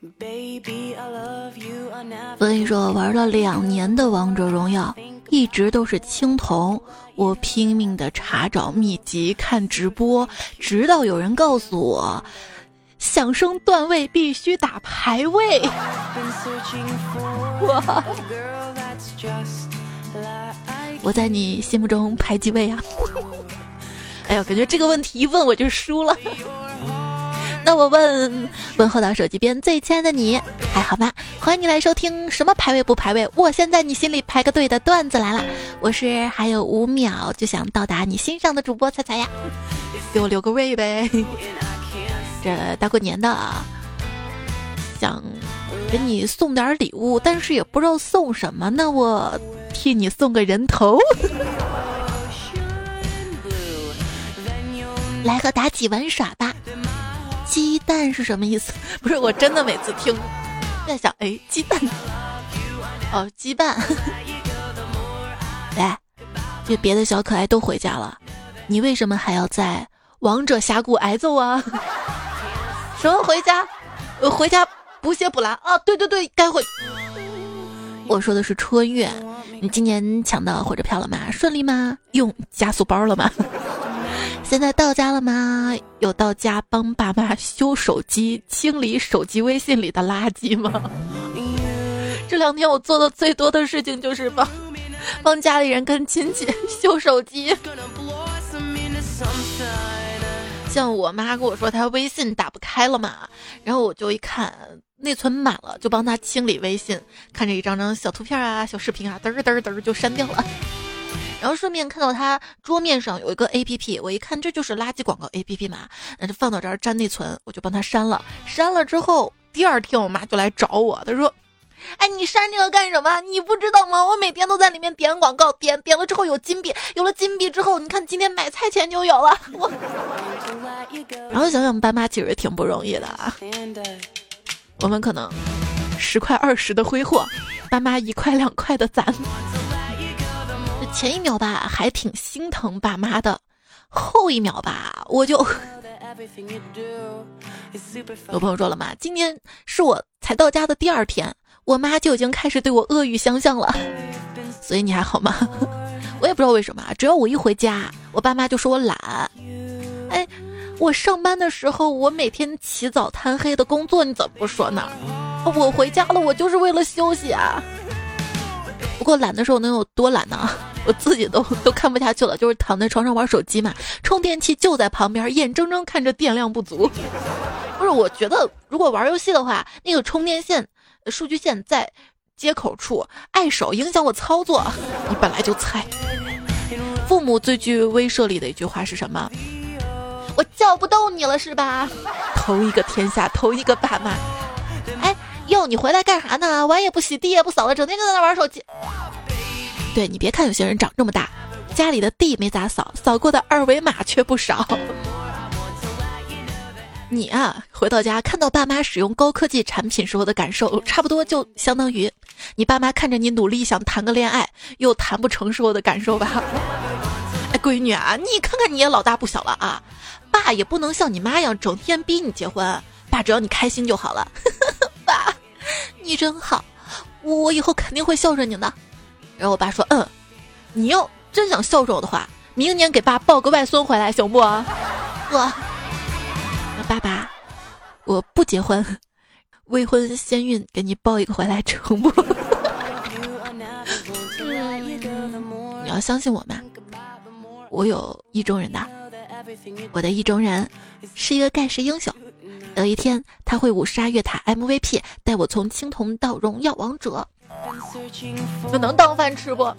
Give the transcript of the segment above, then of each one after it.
我跟你说，我玩了两年的王者荣耀，一直都是青铜。我拼命的查找秘籍、看直播，直到有人告诉我，想升段位必须打排位。我！我在你心目中排几位啊？哎呦，感觉这个问题一问我就输了。那我问问候到手机边最亲爱的你还好吗？欢迎你来收听什么排位不排位？我先在你心里排个队的段子来了。我是还有五秒就想到达你心上的主播彩彩呀，给我留个位呗。这大过年的，想给你送点礼物，但是也不知道送什么，那我替你送个人头。来和妲己玩耍吧。鸡蛋是什么意思？不是，我真的每次听，在想，哎，鸡蛋，哦，鸡蛋。来，这别的小可爱都回家了，你为什么还要在王者峡谷挨揍啊？什么回家？回家补血补蓝啊？对对对，该回。我说的是春运，你今年抢到火车票了吗？顺利吗？用加速包了吗？现在到家了吗？有到家帮爸妈修手机、清理手机微信里的垃圾吗？这两天我做的最多的事情就是帮 帮家里人跟亲戚修手机。像我妈跟我说她微信打不开了嘛，然后我就一看内存满了，就帮她清理微信，看着一张张小图片啊、小视频啊，嘚儿嘚儿嘚儿就删掉了。然后顺便看到他桌面上有一个 A P P，我一看这就是垃圾广告 A P P 嘛，那就放到这儿占内存，我就帮他删了。删了之后，第二天我妈就来找我，她说：“哎，你删这个干什么？你不知道吗？我每天都在里面点广告，点点了之后有金币，有了金币之后，你看今天买菜钱就有了。”我，然后想想爸妈其实挺不容易的啊，我们可能十块二十的挥霍，爸妈一块两块的攒。前一秒吧，还挺心疼爸妈的，后一秒吧，我就 有朋友说了嘛，今天是我才到家的第二天，我妈就已经开始对我恶语相向了，所以你还好吗？我也不知道为什么，只要我一回家，我爸妈就说我懒。哎，我上班的时候，我每天起早贪黑的工作，你怎么不说呢？我回家了，我就是为了休息啊。不过懒的时候能有多懒呢？我自己都都看不下去了，就是躺在床上玩手机嘛，充电器就在旁边，眼睁睁看着电量不足。不是，我觉得如果玩游戏的话，那个充电线、数据线在接口处碍手，影响我操作。你本来就菜。父母最具威慑力的一句话是什么？我叫不动你了是吧？头一个天下，头一个爸妈。哟，你回来干啥呢？碗也不洗，地也不扫的，整天就在那玩手机。对你别看有些人长这么大，家里的地没咋扫，扫过的二维码却不少。你啊，回到家看到爸妈使用高科技产品时候的感受，差不多就相当于你爸妈看着你努力想谈个恋爱又谈不成时候的感受吧。哎，闺女啊，你看看你也老大不小了啊，爸也不能像你妈一样整天逼你结婚，爸只要你开心就好了。爸，你真好，我以后肯定会孝顺你的。然后我爸说：“嗯，你要真想孝顺我的话，明年给爸抱个外孙回来，行不？” 我，爸爸，我不结婚，未婚先孕，给你抱一个回来，成不？你要相信我们？我有意中人的，我的意中人是一个盖世英雄。有一天，他会五杀越塔 MVP，带我从青铜到荣耀王者，这能当饭吃不？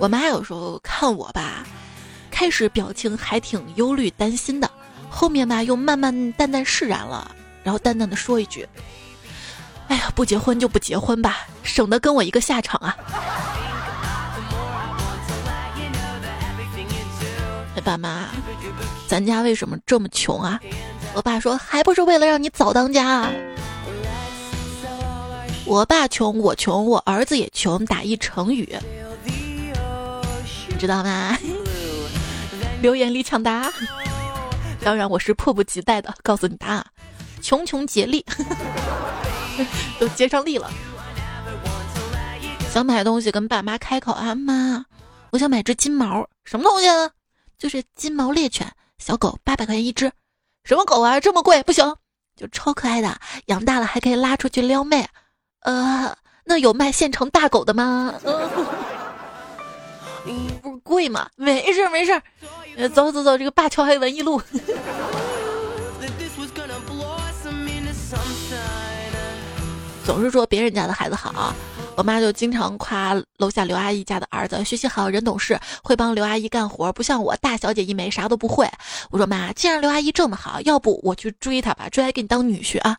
我妈有时候看我吧，开始表情还挺忧虑担心的，后面吧又慢慢淡淡释然了，然后淡淡的说一句：“哎呀，不结婚就不结婚吧，省得跟我一个下场啊。”哎，爸妈。咱家为什么这么穷啊？我爸说还不是为了让你早当家啊！我爸穷，我穷，我儿子也穷，打一成语，你知道吗？留言里抢答。当然，我是迫不及待的告诉你答案，穷穷竭力，都接上力了。想买东西跟爸妈开口啊，妈，我想买只金毛，什么东西啊？就是金毛猎犬，小狗八百块钱一只，什么狗啊，这么贵？不行，就超可爱的，养大了还可以拉出去撩妹。呃，那有卖现成大狗的吗？不是贵吗？没事没事，走走走，这个灞桥还有文艺路。总是说别人家的孩子好。我妈就经常夸楼下刘阿姨家的儿子学习好，人懂事，会帮刘阿姨干活，不像我大小姐一枚，啥都不会。我说妈，既然刘阿姨这么好，要不我去追她吧，追来给你当女婿啊？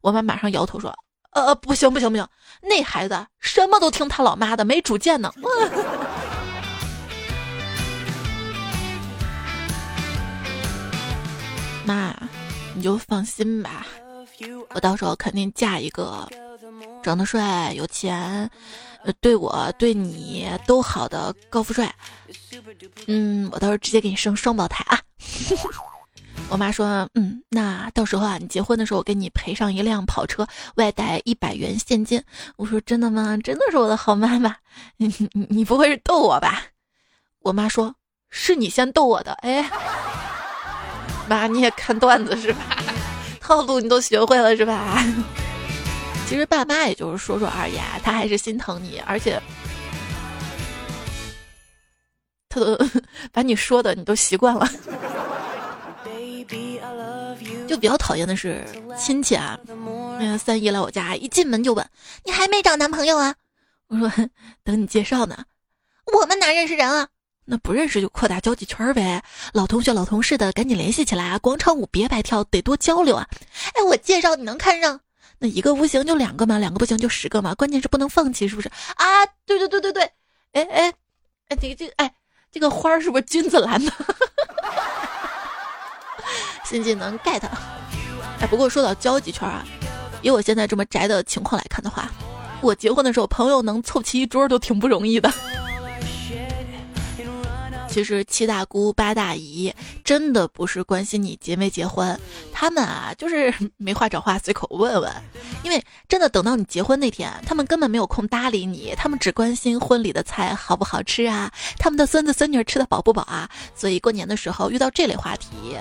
我妈马上摇头说：“呃，不行不行不行，那孩子什么都听他老妈的，没主见呢。”妈，你就放心吧，我到时候肯定嫁一个。长得帅、有钱，呃，对我对你都好的高富帅，嗯，我到时候直接给你生双胞胎啊！我妈说，嗯，那到时候啊，你结婚的时候我给你赔上一辆跑车，外带一百元现金。我说真的吗？真的是我的好妈妈，你你你不会是逗我吧？我妈说，是你先逗我的。哎，妈你也看段子是吧？套路你都学会了是吧？其实爸妈也就是说说而已，他还是心疼你，而且他都 把你说的你都习惯了。就比较讨厌的是亲戚啊，那个三姨来我家，一进门就问你还没找男朋友啊？我说等你介绍呢。我们哪认识人啊？那不认识就扩大交际圈呗，老同学老同事的赶紧联系起来啊！广场舞别白跳，得多交流啊！哎，我介绍你能看上？那一个不行就两个嘛，两个不行就十个嘛，关键是不能放弃，是不是啊？对对对对对，哎哎哎，这个这个哎，这个花儿是不是君子兰的？新技能 get。哎，不过说到交际圈啊，以我现在这么宅的情况来看的话，我结婚的时候朋友能凑齐一桌都挺不容易的。其实七大姑八大姨真的不是关心你结没结婚，他们啊就是没话找话随口问问，因为真的等到你结婚那天，他们根本没有空搭理你，他们只关心婚礼的菜好不好吃啊，他们的孙子孙女吃的饱不饱啊，所以过年的时候遇到这类话题，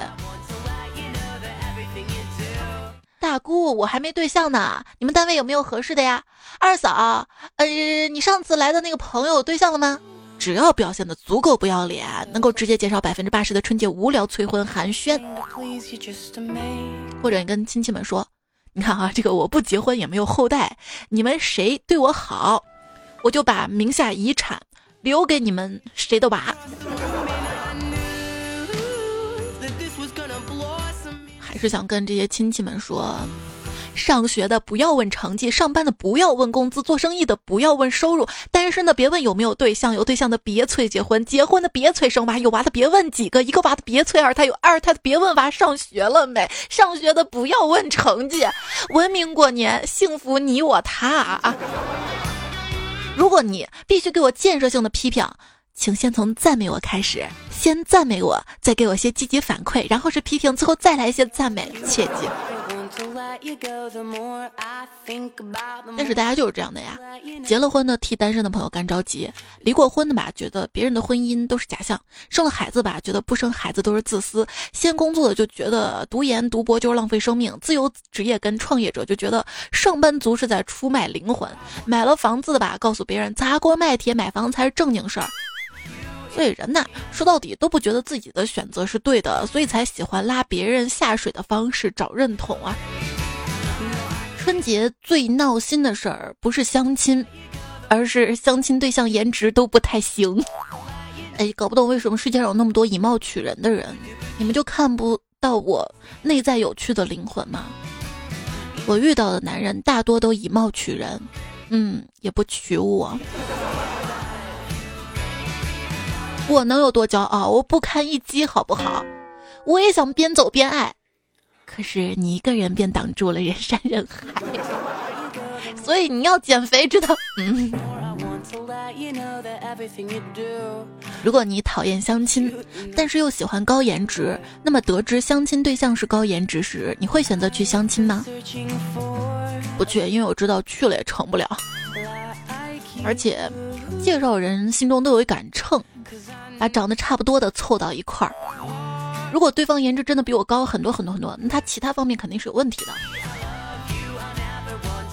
大姑我还没对象呢，你们单位有没有合适的呀？二嫂，呃，你上次来的那个朋友有对象了吗？只要表现的足够不要脸，能够直接减少百分之八十的春节无聊催婚寒暄，或者你跟亲戚们说，你看啊，这个我不结婚也没有后代，你们谁对我好，我就把名下遗产留给你们谁都拔。还是想跟这些亲戚们说。上学的不要问成绩，上班的不要问工资，做生意的不要问收入，单身的别问有没有对象，有对象的别催结婚，结婚的别催生娃，有娃的别问几个，一个娃的别催二胎，有二胎的别问娃上学了没，上学的不要问成绩，文明过年，幸福你我他啊！如果你必须给我建设性的批评，请先从赞美我开始，先赞美我，再给我些积极反馈，然后是批评，最后再来一些赞美，切记。但是大家就是这样的呀，结。了婚的替单身的朋友干着急，离过婚的吧觉得别人的婚姻都是假象，生了孩子吧觉得不生孩子都是自私，先工作的就觉得读研读博就是浪费生命，自由职业跟创业者就觉得上班族是在出卖灵魂，买了房子的吧告诉别人砸锅卖铁买房才是正经事儿。所以人呐，说到底都不觉得自己的选择是对的，所以才喜欢拉别人下水的方式找认同啊。春节最闹心的事儿不是相亲，而是相亲对象颜值都不太行。哎，搞不懂为什么世界上有那么多以貌取人的人，你们就看不到我内在有趣的灵魂吗？我遇到的男人大多都以貌取人，嗯，也不娶我。我能有多骄傲？我不堪一击，好不好？我也想边走边爱，可是你一个人便挡住了人山人海，所以你要减肥，知道？嗯。如果你讨厌相亲，但是又喜欢高颜值，那么得知相亲对象是高颜值时，你会选择去相亲吗？不去，因为我知道去了也成不了。而且，介绍人心中都有一杆秤，把长得差不多的凑到一块儿。如果对方颜值真的比我高很多很多很多，那他其他方面肯定是有问题的。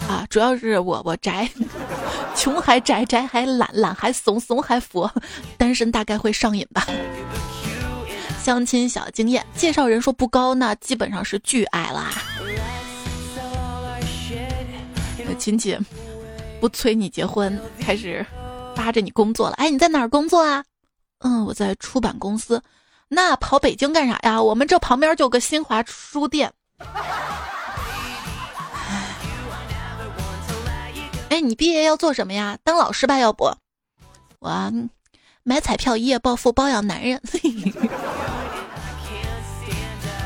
啊，主要是我我宅，穷还宅，宅还懒，懒还怂，怂还佛，单身大概会上瘾吧。相亲小经验，介绍人说不高，那基本上是巨矮啦。亲戚不催你结婚，开始扒着你工作了。哎，你在哪儿工作啊？嗯，我在出版公司。那跑北京干啥呀？我们这旁边就有个新华书店。哎，你毕业要做什么呀？当老师吧，要不？我买彩票一夜暴富，包养男人。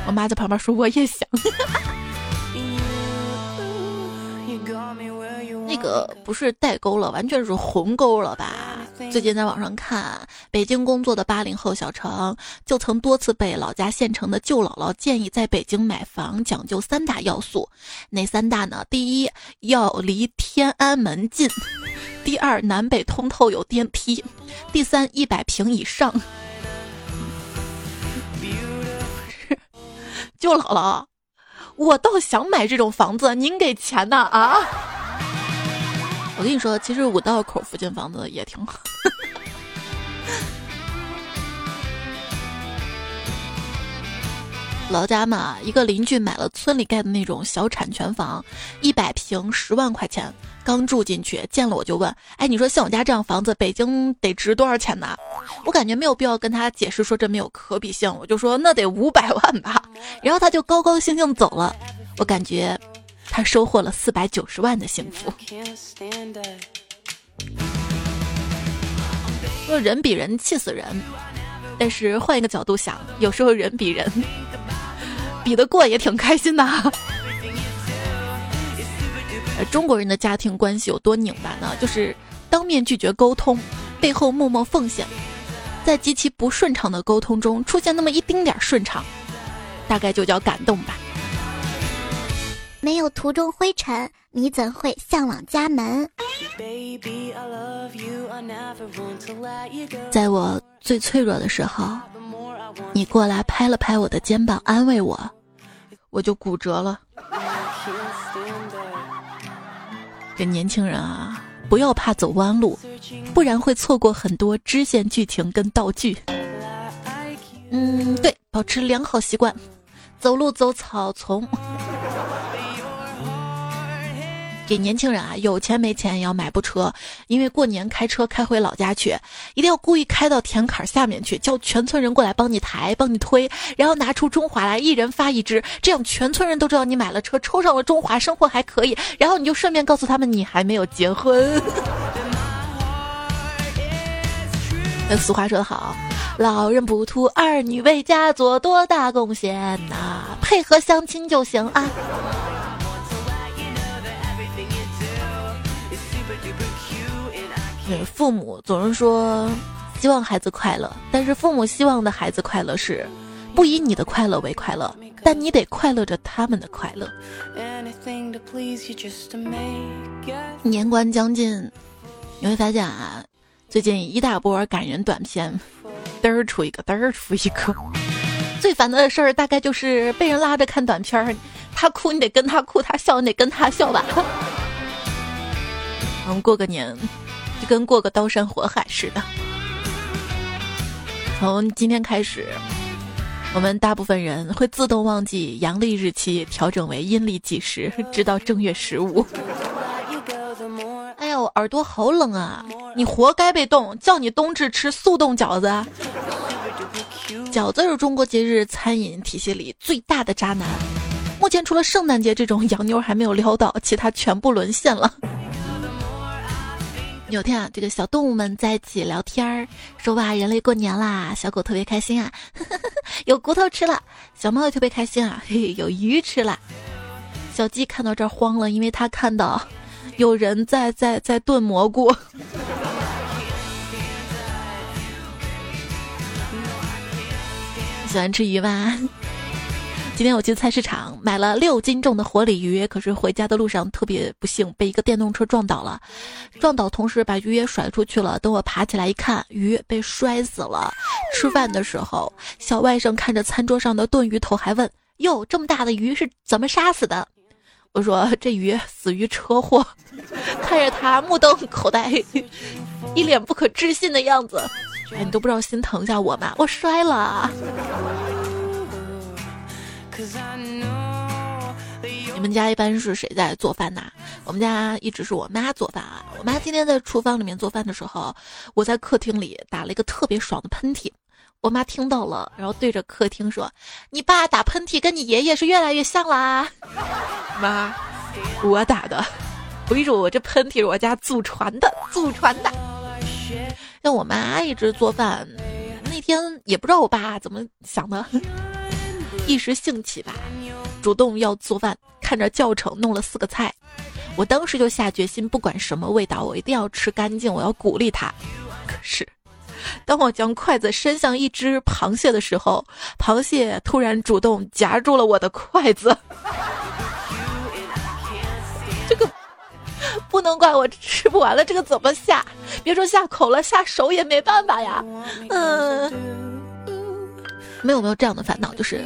我妈在旁边说，我也想。那个不是代沟了，完全是鸿沟了吧？最近在网上看，北京工作的八零后小程就曾多次被老家县城的舅姥姥建议在北京买房，讲究三大要素。哪三大呢？第一，要离天安门近；第二，南北通透有电梯；第三，一百平以上。舅姥姥，我倒想买这种房子，您给钱呢啊？我跟你说，其实五道口附近房子也挺好。老家嘛，一个邻居买了村里盖的那种小产权房，一百平十万块钱。刚住进去，见了我就问：“哎，你说像我家这样房子，北京得值多少钱呢？”我感觉没有必要跟他解释说这没有可比性，我就说那得五百万吧。然后他就高高兴兴走了。我感觉。他收获了四百九十万的幸福。说人比人气死人，但是换一个角度想，有时候人比人比得过也挺开心的。中国人的家庭关系有多拧巴呢？就是当面拒绝沟通，背后默默奉献，在极其不顺畅的沟通中出现那么一丁点顺畅，大概就叫感动吧。没有途中灰尘，你怎会向往家门？在我最脆弱的时候，你过来拍了拍我的肩膀，安慰我，我就骨折了。这年轻人啊，不要怕走弯路，不然会错过很多支线剧情跟道具。嗯，对，保持良好习惯，走路走草丛。给年轻人啊，有钱没钱也要买部车，因为过年开车开回老家去，一定要故意开到田坎下面去，叫全村人过来帮你抬、帮你推，然后拿出中华来，一人发一支，这样全村人都知道你买了车，抽上了中华，生活还可以。然后你就顺便告诉他们你还没有结婚。那俗话说得好，老人不图儿女为家做多大贡献呐，配合相亲就行啊。父母总是说希望孩子快乐，但是父母希望的孩子快乐是不以你的快乐为快乐，但你得快乐着他们的快乐。年关将近，你会发现啊，最近一大波感人短片，嘚儿出一个，嘚儿出一个。最烦的事儿大概就是被人拉着看短片儿，他哭你得跟他哭，他笑你得跟他笑吧。我 们过个年。就跟过个刀山火海似的。从今天开始，我们大部分人会自动忘记阳历日期，调整为阴历计时，直到正月十五。哎呀，我耳朵好冷啊！你活该被冻，叫你冬至吃速冻饺子。饺子是中国节日餐饮体系里最大的渣男。目前除了圣诞节这种洋妞还没有撩到，其他全部沦陷了。有天啊，这个小动物们在一起聊天儿，说哇，人类过年啦，小狗特别开心啊，有骨头吃了，小猫也特别开心啊，嘿，有鱼吃了。小鸡看到这儿慌了，因为它看到有人在在在炖蘑菇。喜欢吃鱼吧？今天我去菜市场买了六斤重的活鲤鱼，可是回家的路上特别不幸被一个电动车撞倒了，撞倒同时把鱼也甩出去了。等我爬起来一看，鱼被摔死了。吃饭的时候，小外甥看着餐桌上的炖鱼头，还问：“哟，这么大的鱼是怎么杀死的？”我说：“这鱼死于车祸。”看着他目瞪口呆，一脸不可置信的样子，哎，你都不知道心疼一下我吗？我摔了。你们家一般是谁在做饭呢？我们家一直是我妈做饭啊。我妈今天在厨房里面做饭的时候，我在客厅里打了一个特别爽的喷嚏。我妈听到了，然后对着客厅说：“你爸打喷嚏跟你爷爷是越来越像啦。” 妈，我打的，我跟你说，我这喷嚏是我家祖传的，祖传的。像我妈一直做饭，那天也不知道我爸怎么想的。一时兴起吧，主动要做饭，看着教程弄了四个菜，我当时就下决心，不管什么味道，我一定要吃干净，我要鼓励他。可是，当我将筷子伸向一只螃蟹的时候，螃蟹突然主动夹住了我的筷子。这个不能怪我吃不完了，这个怎么下？别说下口了，下手也没办法呀。嗯。没有没有这样的烦恼，就是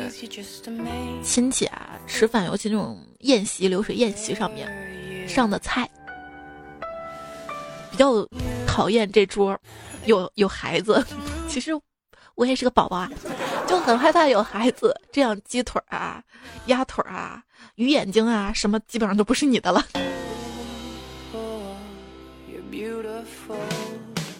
亲戚啊吃饭，尤其那种宴席、流水宴席上面上的菜，比较讨厌这桌有有孩子。其实我也是个宝宝啊，就很害怕有孩子。这样鸡腿啊、鸭腿啊、鱼眼睛啊，什么基本上都不是你的了。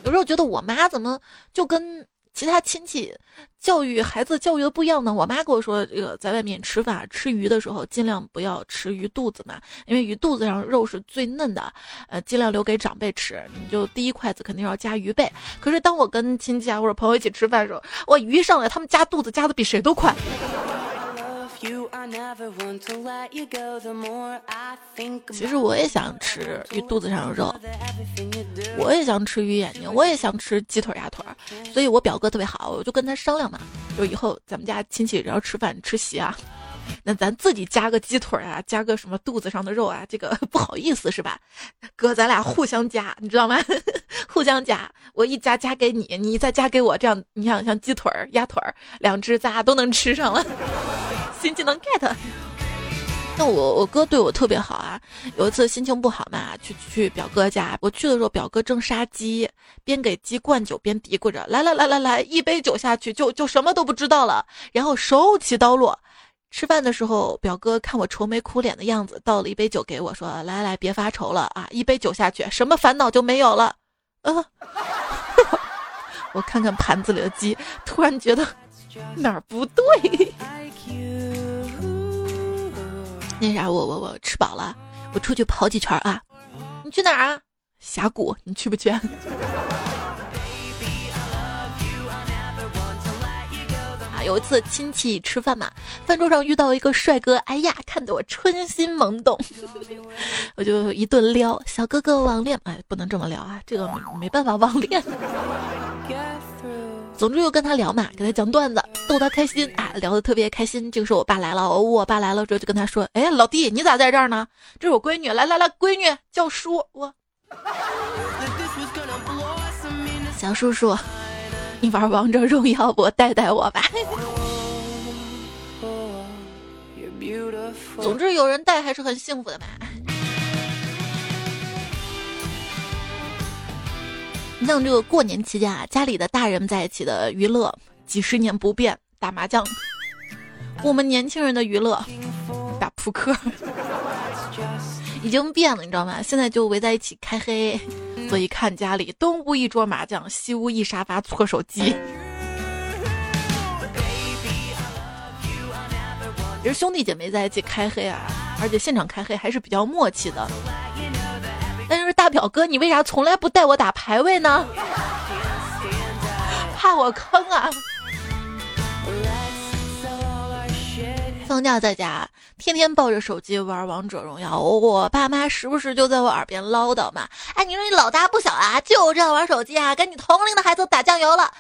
有时候觉得我妈怎么就跟。其他亲戚教育孩子教育的不一样呢。我妈跟我说，这个在外面吃饭吃鱼的时候，尽量不要吃鱼肚子嘛，因为鱼肚子上肉是最嫩的，呃，尽量留给长辈吃。你就第一筷子肯定要夹鱼背。可是当我跟亲戚啊或者朋友一起吃饭的时候，我鱼上来，他们夹肚子夹的比谁都快。其实我也想吃鱼肚子上的肉，我也想吃鱼眼睛，我也想吃鸡腿鸭腿，所以我表哥特别好，我就跟他商量嘛，就以后咱们家亲戚只要吃饭吃席啊，那咱自己加个鸡腿啊，加个什么肚子上的肉啊，这个 不好意思是吧？哥，咱俩互相加，你知道吗？互相加，我一加加给你，你再加给我，这样你想像鸡腿鸭腿两只，咱俩都能吃上了。新技能 get，那我我哥对我特别好啊。有一次心情不好嘛，去去表哥家。我去的时候，表哥正杀鸡，边给鸡灌酒边嘀咕着：“来来来来来，一杯酒下去就就什么都不知道了。”然后手起刀落。吃饭的时候，表哥看我愁眉苦脸的样子，倒了一杯酒给我，说：“来来，别发愁了啊，一杯酒下去，什么烦恼就没有了。”啊！我看看盘子里的鸡，突然觉得哪儿不对。那啥，我我我吃饱了，我出去跑几圈啊！你去哪儿啊？峡谷，你去不去？啊，有一次亲戚吃饭嘛，饭桌上遇到一个帅哥，哎呀，看得我春心萌动，我就一顿撩，小哥哥网恋，哎，不能这么聊啊，这个没办法网恋。总之又跟他聊嘛，给他讲段子，逗他开心啊，聊得特别开心。这个时候我爸来了，我爸来了之后就跟他说：“哎，老弟，你咋在这儿呢？这是我闺女，来来来，闺女叫叔，我小叔叔，你玩王者荣耀不？带带我吧。总之有人带还是很幸福的嘛。”像这个过年期间啊，家里的大人在一起的娱乐几十年不变，打麻将；我们年轻人的娱乐打扑克，已经变了，你知道吗？现在就围在一起开黑，所以看家里东屋一桌麻将，西屋一沙发搓手机。其实兄弟姐妹在一起开黑啊，而且现场开黑还是比较默契的。表哥，你为啥从来不带我打排位呢？怕我坑啊！放假在家，天天抱着手机玩王者荣耀，我爸妈时不时就在我耳边唠叨嘛。哎，你说你老大不小啊，就这样玩手机啊，跟你同龄的孩子打酱油了。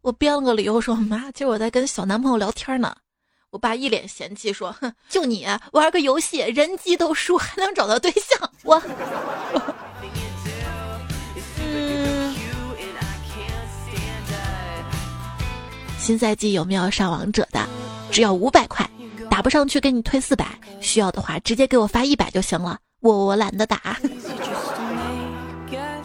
我编了个理由说妈，今儿我在跟小男朋友聊天呢。我爸一脸嫌弃说：“哼，就你玩个游戏，人机都输，还能找到对象？”我，嗯，新赛季有没有上王者的？只要五百块，打不上去给你退四百，需要的话直接给我发一百就行了。我我懒得打。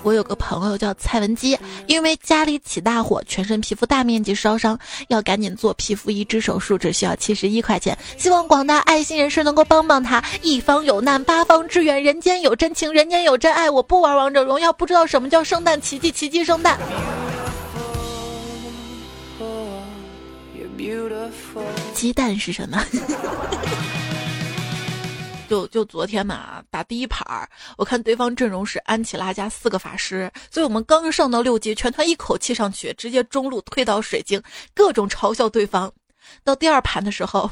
我有个朋友叫蔡文姬，因为家里起大火，全身皮肤大面积烧伤，要赶紧做皮肤移植手术，只需要七十一块钱。希望广大爱心人士能够帮帮他。一方有难，八方支援，人间有真情，人间有真爱。我不玩王者荣耀，不知道什么叫圣诞奇迹，奇迹圣诞。鸡蛋是什么？就就昨天嘛，打第一盘儿，我看对方阵容是安琪拉加四个法师，所以我们刚上到六级，全团一口气上去，直接中路推倒水晶，各种嘲笑对方。到第二盘的时候，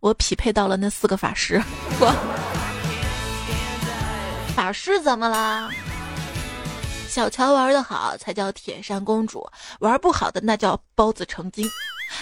我匹配到了那四个法师。我 法师怎么啦？小乔玩的好才叫铁扇公主，玩不好的那叫包子成精。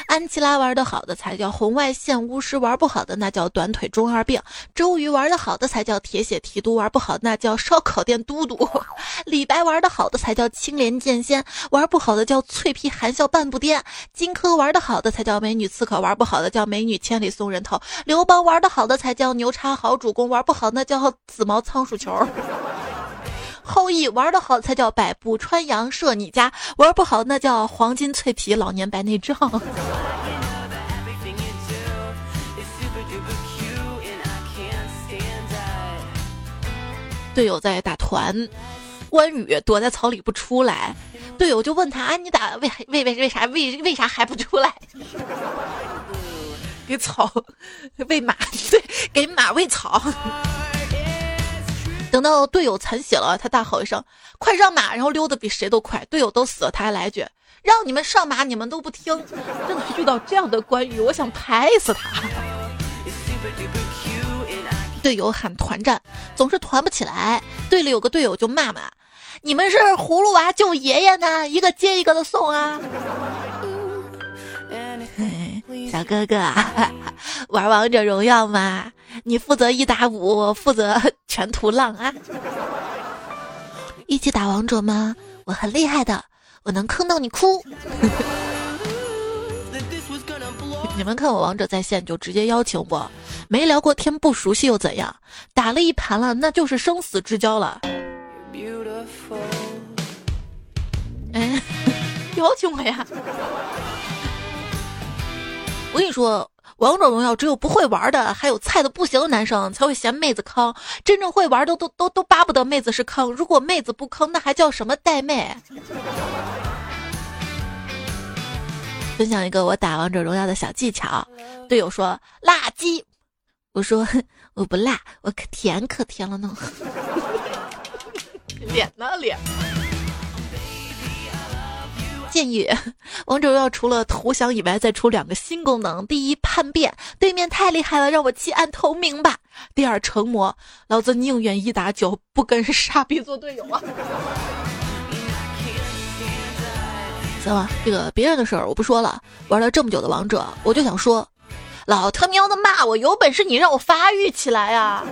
安琪拉玩的好的才叫红外线巫师，玩不好的那叫短腿中二病。周瑜玩的好的才叫铁血提督，玩不好的那叫烧烤店都督。李白玩的好的才叫青莲剑仙，玩不好的叫脆皮含笑半步癫。荆轲玩的好的才叫美女刺客，玩不好的叫美女千里送人头。刘邦玩的好的才叫牛叉好主公，玩不好那叫紫毛仓鼠球。后羿玩的好才叫百步穿杨射你家，玩不好那叫黄金脆皮老年白内障。队友在打团，关羽躲在草里不出来，队友就问他：“啊，你打为为为为啥为为啥还不出来？” 给草喂马，对，给马喂草。等到队友残血了，他大吼一声：“快上马！”然后溜得比谁都快。队友都死了，他还来一句：“让你们上马，你们都不听。”真的遇到这样的关羽，我想拍死他。队友喊团战，总是团不起来。队里有个队友就骂骂：“你们是葫芦娃救爷爷呢，一个接一个的送啊！”小哥哥，玩王者荣耀吗？你负责一打五，我负责 全图浪啊！一起打王者吗？我很厉害的，我能坑到你哭。你们看我王者在线就直接邀请我，没聊过天不熟悉又怎样？打了一盘了，那就是生死之交了。哎，邀请我呀！我跟你说。王者荣耀只有不会玩的，还有菜的不行的男生才会嫌妹子坑。真正会玩的都都都巴不得妹子是坑。如果妹子不坑，那还叫什么带妹？分享一个我打王者荣耀的小技巧。队友说辣鸡，我说我不辣，我可甜可甜了呢。脸呢脸？建议 王者荣耀除了投降以外，再出两个新功能：第一，叛变，对面太厉害了，让我弃暗投明吧；第二，成魔，老子宁愿一打九，不跟 傻逼做队友啊！行了，这个别人的事儿我不说了。玩了这么久的王者，我就想说，老他喵的骂我，有本事你让我发育起来啊！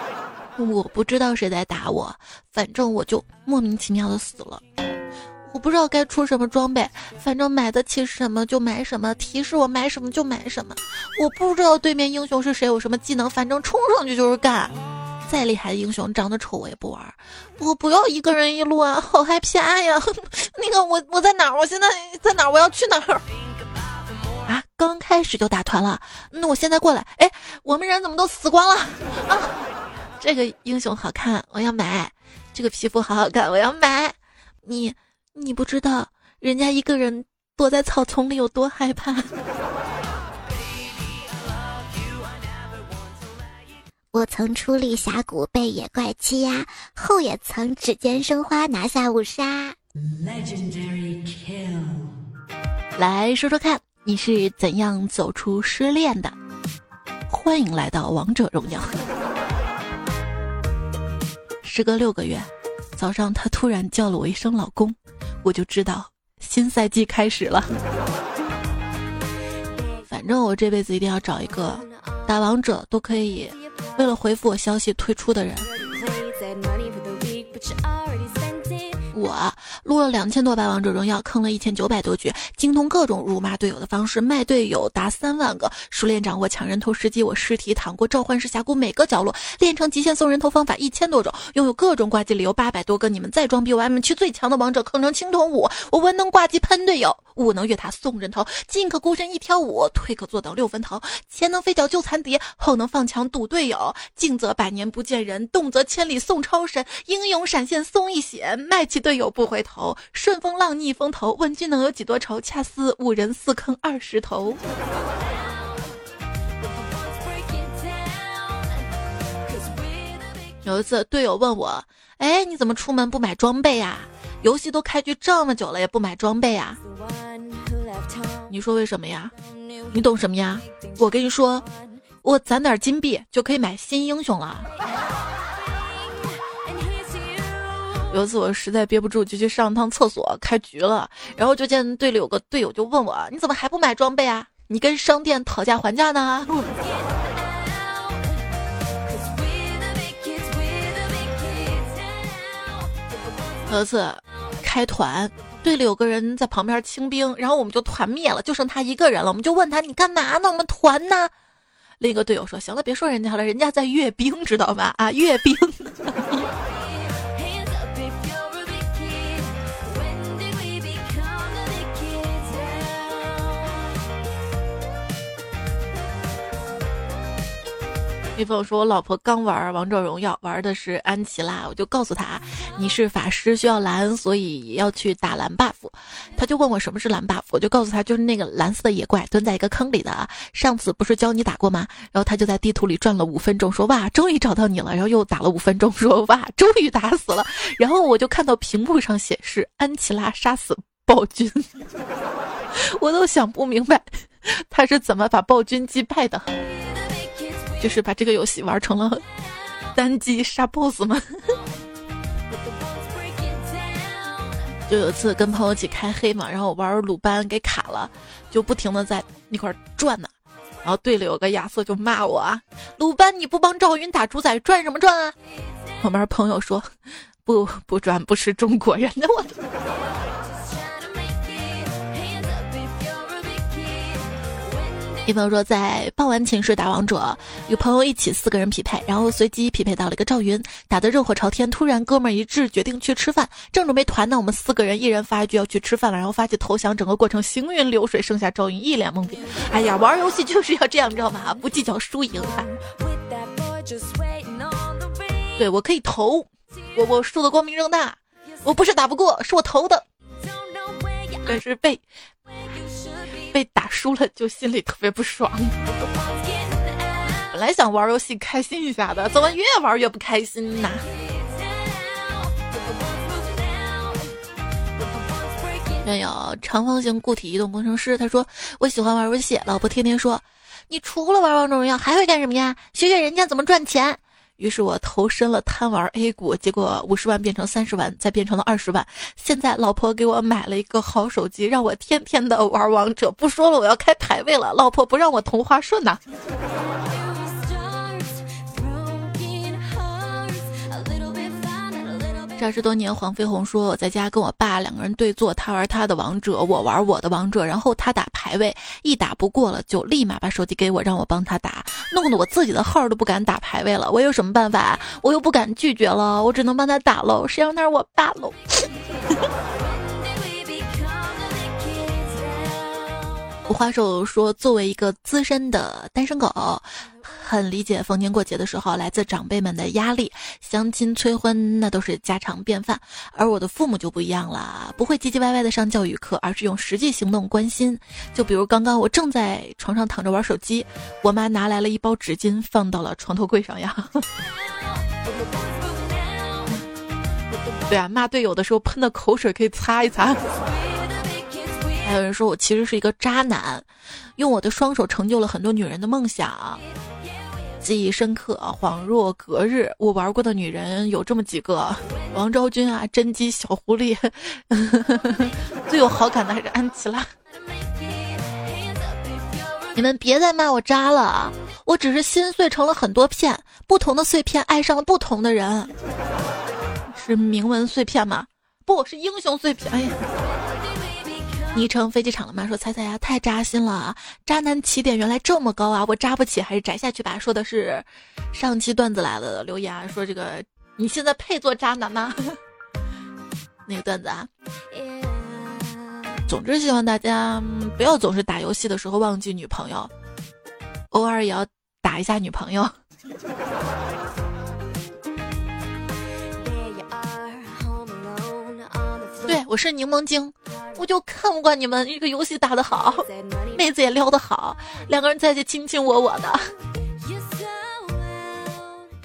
我不知道谁在打我，反正我就莫名其妙的死了。我不知道该出什么装备，反正买得起什么就买什么，提示我买什么就买什么。我不知道对面英雄是谁，有什么技能，反正冲上去就是干。再厉害的英雄长得丑我也不玩。我不要一个人一路啊，好害怕呀！那个我我在哪？我现在在哪？我要去哪儿？啊，刚开始就打团了，那我现在过来。哎，我们人怎么都死光了？啊，这个英雄好看，我要买。这个皮肤好好看，我要买。你。你不知道人家一个人躲在草丛里有多害怕。我曾出力峡谷被野怪欺压，后也曾指尖生花拿下五杀。来说说看，你是怎样走出失恋的？欢迎来到王者荣耀。时隔六个月，早上他突然叫了我一声“老公”。我就知道新赛季开始了。反正我这辈子一定要找一个打王者都可以为了回复我消息退出的人。我录了两千多把王者荣耀，坑了一千九百多局，精通各种辱骂队友的方式，卖队友达三万个，熟练掌握抢人头时机，我尸体躺过召唤师峡谷每个角落，练成极限送人头方法一千多种，拥有各种挂机理由八百多个，你们再装逼，我 M 区最强的王者坑成青铜五，我文能挂机喷队友，武能越塔送人头，进可孤身一挑五，退可坐等六分头，前能飞脚救残敌，后能放墙堵队友，静则百年不见人，动则千里送超神，英勇闪现送一血，卖起队友不回头，顺风浪逆风头，问君能有几多愁？恰似五人四坑二十头。有一次队友问我：“哎，你怎么出门不买装备呀？游戏都开局这么久了也不买装备呀？”你说为什么呀？你懂什么呀？我跟你说，我攒点金币就可以买新英雄了。有一次我实在憋不住，就去上趟厕所，开局了，然后就见队里有个队友就问我：“你怎么还不买装备啊？你跟商店讨价还价呢？”有一次开团，队里有个人在旁边清兵，然后我们就团灭了，就剩他一个人了。我们就问他：“你干嘛呢？我们团呢？”另一个队友说：“行了，别说人家了，人家在阅兵，知道吧？啊，阅兵。”女朋友说：“我老婆刚玩王者荣耀，玩的是安琪拉，我就告诉她，你是法师，需要蓝，所以要去打蓝 buff。他就问我什么是蓝 buff，我就告诉他，就是那个蓝色的野怪蹲在一个坑里的。上次不是教你打过吗？然后他就在地图里转了五分钟，说哇，终于找到你了。然后又打了五分钟，说哇，终于打死了。然后我就看到屏幕上显示安琪拉杀死暴君，我都想不明白，他是怎么把暴君击败的。”就是把这个游戏玩成了单机杀 BOSS 吗？就有一次跟朋友一起开黑嘛，然后我玩鲁班给卡了，就不停的在那块转呢。然后队里有个亚瑟就骂我啊：“鲁班你不帮赵云打主宰，转什么转啊？”旁边朋友说：“不不转不是中国人的我。”女朋友说，在傍晚寝室打王者，与朋友一起四个人匹配，然后随机匹配到了一个赵云，打得热火朝天。突然，哥们儿一致决定去吃饭，正准备团呢，我们四个人一人发一句要去吃饭了，然后发起投降，整个过程行云流水，剩下赵云一脸懵逼。哎呀，玩游戏就是要这样，知道吗？不计较输赢。对我可以投，我我输的光明正大，我不是打不过，是我投的，但是被。被打输了就心里特别不爽。本来想玩游戏开心一下的，怎么越玩越不开心呐？愿有长方形固体移动工程师，他说我喜欢玩游戏，老婆天天说你除了玩王者荣耀还会干什么呀？学学人家怎么赚钱。于是我投身了贪玩 A 股，结果五十万变成三十万，再变成了二十万。现在老婆给我买了一个好手机，让我天天的玩王者。不说了，我要开排位了。老婆不让我同花顺呐。这二十多年，黄飞鸿说我在家跟我爸两个人对坐，他玩他的王者，我玩我的王者，然后他打排位，一打不过了就立马把手机给我，让我帮他打，弄得我自己的号都不敢打排位了。我有什么办法？我又不敢拒绝了，我只能帮他打喽。谁让他是我爸喽？我花手说，作为一个资深的单身狗。很理解逢年过节的时候来自长辈们的压力，相亲催婚那都是家常便饭。而我的父母就不一样了，不会唧唧歪歪的上教育课，而是用实际行动关心。就比如刚刚我正在床上躺着玩手机，我妈拿来了一包纸巾放到了床头柜上呀。对啊，骂队友的时候喷的口水可以擦一擦。还有人说我其实是一个渣男，用我的双手成就了很多女人的梦想。记忆深刻，恍若隔日。我玩过的女人有这么几个：王昭君啊，甄姬、小狐狸。最有好感的还是安琪拉。你们别再骂我渣了，我只是心碎成了很多片，不同的碎片爱上了不同的人。是铭文碎片吗？不是英雄碎片。哎呀。昵称飞机场了吗？说猜猜呀，太扎心了！渣男起点原来这么高啊！我扎不起，还是摘下去吧。说的是上期段子来了留言说这个你现在配做渣男吗？那个段子啊。总之希望大家不要总是打游戏的时候忘记女朋友，偶尔也要打一下女朋友。对我是柠檬精。我就看不惯你们一个游戏打得好，妹子也撩得好，两个人在一起卿卿我我的。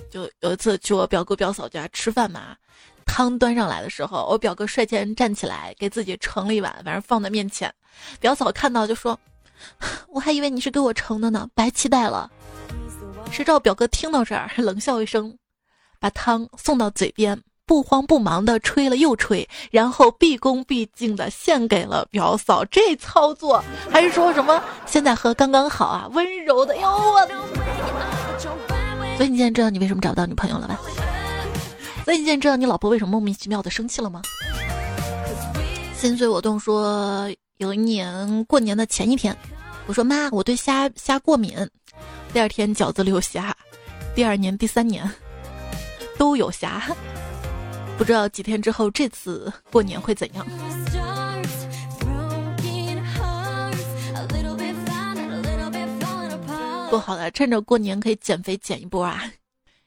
就有一次去我表哥表嫂家吃饭嘛，汤端上来的时候，我表哥率先站起来给自己盛了一碗，反正放在面前。表嫂看到就说：“我还以为你是给我盛的呢，白期待了。”谁知道表哥听到这儿冷笑一声，把汤送到嘴边。不慌不忙的吹了又吹，然后毕恭毕敬的献给了表嫂。这操作还是说什么现在喝刚刚好啊，温柔的哟我的。所以你现在知道你为什么找不到女朋友了吧？所以你现在知道你老婆为什么莫名其妙的生气了吗？心随我动说，有一年过年的前一天，我说妈，我对虾虾过敏。第二天饺子里有虾，第二年、第三年都有虾。不知道几天之后这次过年会怎样？不好了，趁着过年可以减肥减一波啊！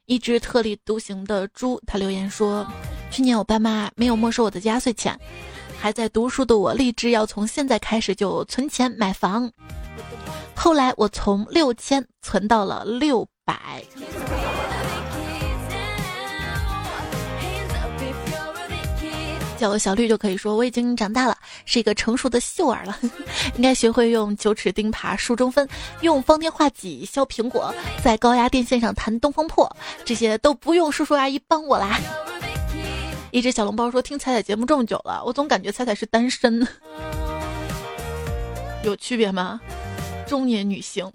一只特立独行的猪，他留言说：去年我爸妈没有没收我的压岁钱，还在读书的我立志要从现在开始就存钱买房。后来我从六千存到了六百。叫我小绿就可以说我已经长大了，是一个成熟的秀儿了，应该学会用九齿钉耙梳中分，用方天画戟削苹果，在高压电线上弹东风破，这些都不用叔叔阿姨帮我啦。一只小笼包说听彩彩节目这么久了，我总感觉彩彩是单身，有区别吗？中年女性，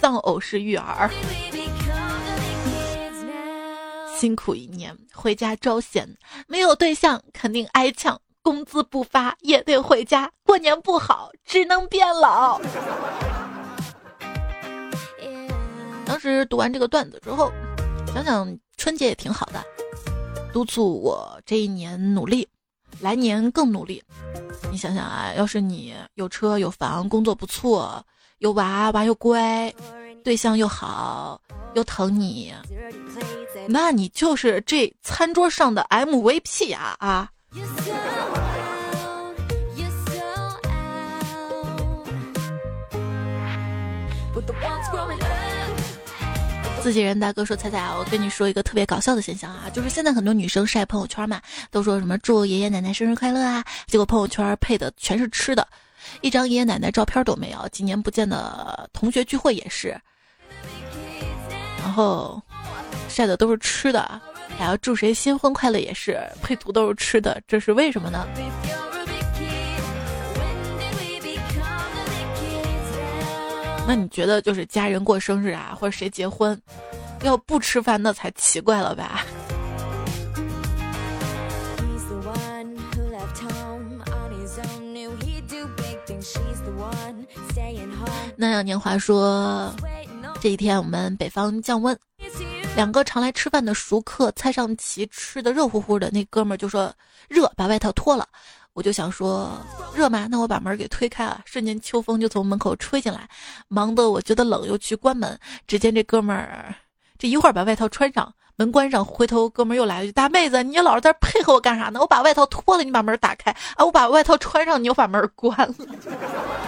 丧偶式育儿。辛苦一年，回家招贤，没有对象肯定挨呛，工资不发也得回家，过年不好，只能变老。当时读完这个段子之后，想想春节也挺好的，督促我这一年努力，来年更努力。你想想啊，要是你有车有房，工作不错，有娃娃又乖，对象又好，又疼你。那你就是这餐桌上的 MVP 啊啊！自己人大哥说：“彩彩啊，我跟你说一个特别搞笑的现象啊，就是现在很多女生晒朋友圈嘛，都说什么祝爷爷奶奶生日快乐啊，结果朋友圈配的全是吃的，一张爷爷奶奶照片都没有。几年不见的同学聚会也是，然后。”晒的都是吃的，还要祝谁新婚快乐，也是配图都是吃的，这是为什么呢？那你觉得就是家人过生日啊，或者谁结婚，要不吃饭那才奇怪了吧？那样年华说，这一天我们北方降温。两个常来吃饭的熟客，菜上齐，吃的热乎乎的。那哥们儿就说热，把外套脱了。我就想说热吗？那我把门给推开了，瞬间秋风就从门口吹进来，忙得我觉得冷，又去关门。只见这哥们儿这一会儿把外套穿上，门关上，回头哥们儿又来了句：“大妹子，你老是在配合我干啥呢？我把外套脱了，你把门打开啊！我把外套穿上，你又把门关了。”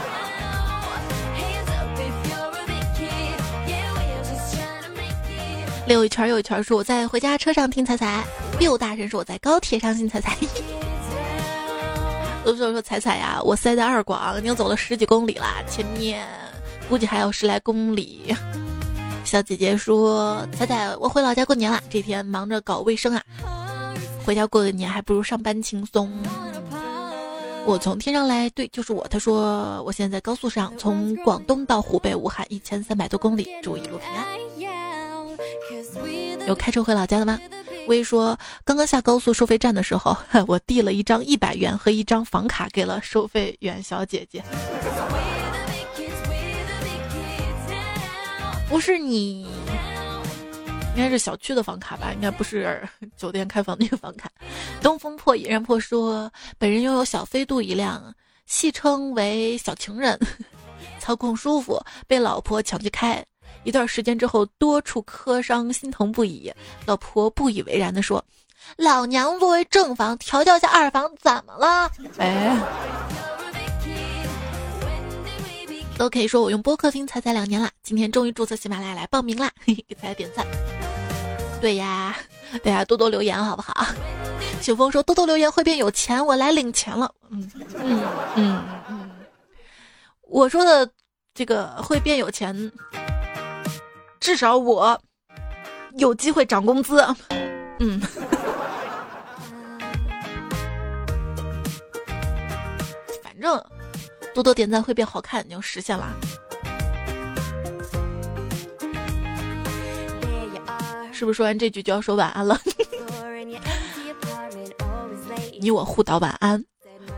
溜一圈又一圈，说我在回家车上听彩彩；又大声说我在高铁上听彩彩。都说说彩彩呀，我塞在二广，已经走了十几公里了，前面估计还有十来公里。小姐姐说：“彩彩，我回老家过年了，这天忙着搞卫生啊，回家过个年还不如上班轻松。”我从天上来，对，就是我。他说：“我现在在高速上，从广东到湖北武汉一千三百多公里，祝一路平安。”有开车回老家的吗？微说，刚刚下高速收费站的时候，我递了一张一百元和一张房卡给了收费员小姐姐。不是你，应该是小区的房卡吧？应该不是 酒店开房那个房卡。东风破引燃破说，本人拥有小飞度一辆，戏称为小情人，操控舒服，被老婆抢去开。一段时间之后，多处磕伤，心疼不已。老婆不以为然地说：“老娘作为正房，调教一下二房怎么了？”哎，都可以说我用播客听彩彩两年了，今天终于注册喜马拉雅来报名啦，给大家点赞。对呀，大家多多留言好不好？雪峰说多多留言会变有钱，我来领钱了。嗯嗯嗯嗯，我说的这个会变有钱。至少我有机会涨工资，嗯。反正多多点赞会变好看，你就实现了。是不是说完这句就要说晚安了？你我互道晚安，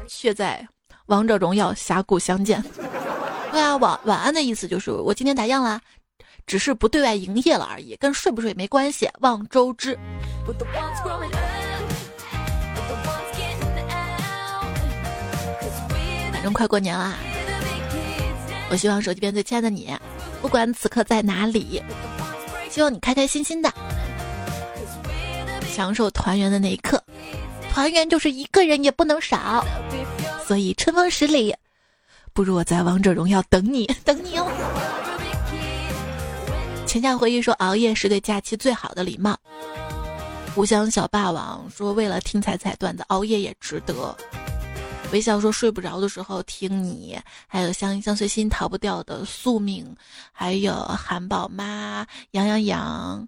却在王者荣耀峡谷相见。对啊，晚晚安的意思就是我今天打烊啦。只是不对外营业了而已，跟睡不睡没关系。望周知。反正快过年啦，我希望手机边最亲爱的你，不管此刻在哪里，希望你开开心心的，享受团圆的那一刻。团圆就是一个人也不能少，所以春风十里，不如我在王者荣耀等你，等你哦。浅夏回忆说：“熬夜是对假期最好的礼貌。”无香小霸王说：“为了听彩彩段子，熬夜也值得。”微笑说：“睡不着的时候听你，还有相相随心逃不掉的宿命，还有韩宝妈、杨洋洋，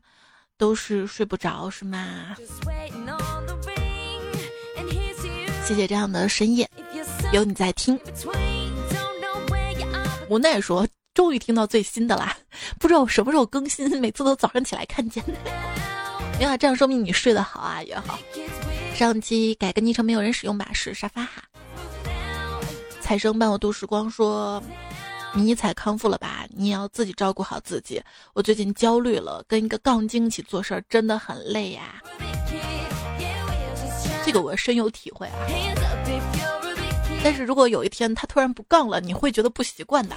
都是睡不着是吗？”谢谢这样的深夜，有你在听。无奈说。终于听到最新的啦，不知道我什么时候更新，每次都早上起来看见。没有，这样说明你睡得好啊，也好。上期改个昵称没有人使用吧？是沙发哈。彩生伴我度时光说：“迷彩康复了吧？你要自己照顾好自己。我最近焦虑了，跟一个杠精一起做事儿真的很累呀。这个我深有体会啊。但是如果有一天他突然不杠了，你会觉得不习惯的。”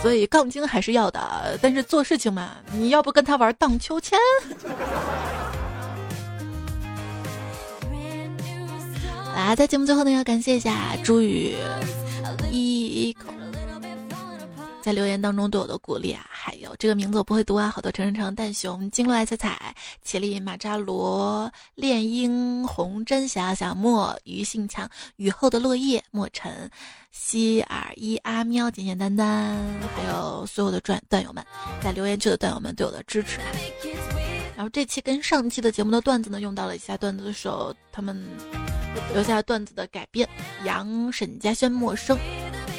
所以杠精还是要的，但是做事情嘛，你要不跟他玩荡秋千？来，在节目最后呢，要感谢一下朱宇一口。在留言当中对我的鼓励啊，还有这个名字我不会读啊，好多成成成蛋熊、金爱彩彩、绮丽马扎罗、恋樱、红针霞、小莫、鱼性强、雨后的落叶、莫尘、希尔伊阿喵、简简单单，还有所有的段段友们，在留言区的段友们对我的支持。然后这期跟上期的节目的段子呢，用到了以下段子的时候，他们留下段子的改编：杨沈佳轩、陌生。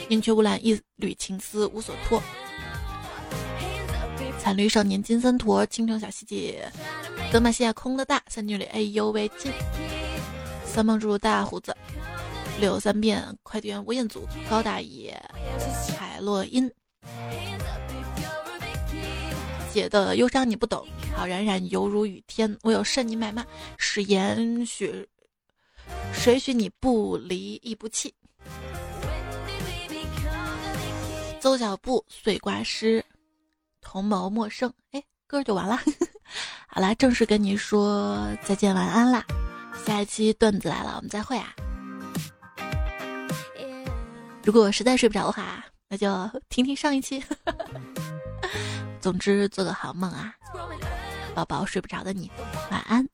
宁缺毋滥，一缕情丝无所托。蓝绿少年金三坨，倾城小西姐，德玛西亚空的大三女里，哎呦喂劲！三梦猪大胡子，六三变快递员吴彦祖，高大爷，海洛因。姐的忧伤你不懂，好冉冉犹如雨天。我有甚你买吗？誓言许，谁许你不离亦不弃？邹小布碎瓜诗，同谋陌生。哎，歌就完了。好啦，正式跟你说再见晚安啦。下一期段子来了，我们再会啊。如果实在睡不着的话，那就听听上一期。总之，做个好梦啊，宝宝睡不着的你，晚安。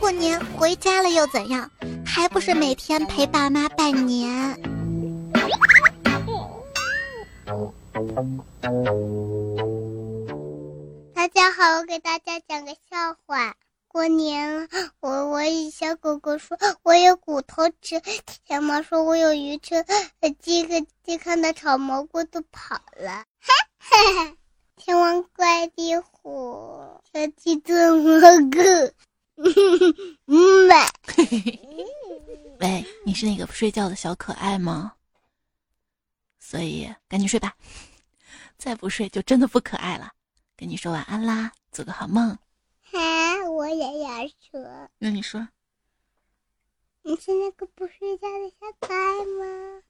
过年回家了又怎样？还不是每天陪爸妈拜年。大家好，我给大家讲个笑话。过年 了，我我小狗狗说我有骨头吃，小猫说我有鱼吃，鸡个鸡看到炒蘑菇都跑了。天王怪地虎，小鸡炖蘑菇。嗯。喂，你是那个不睡觉的小可爱吗？所以赶紧睡吧，再不睡就真的不可爱了。跟你说晚安啦，做个好梦。啊，我也要说。那你说，你是那个不睡觉的小可爱吗？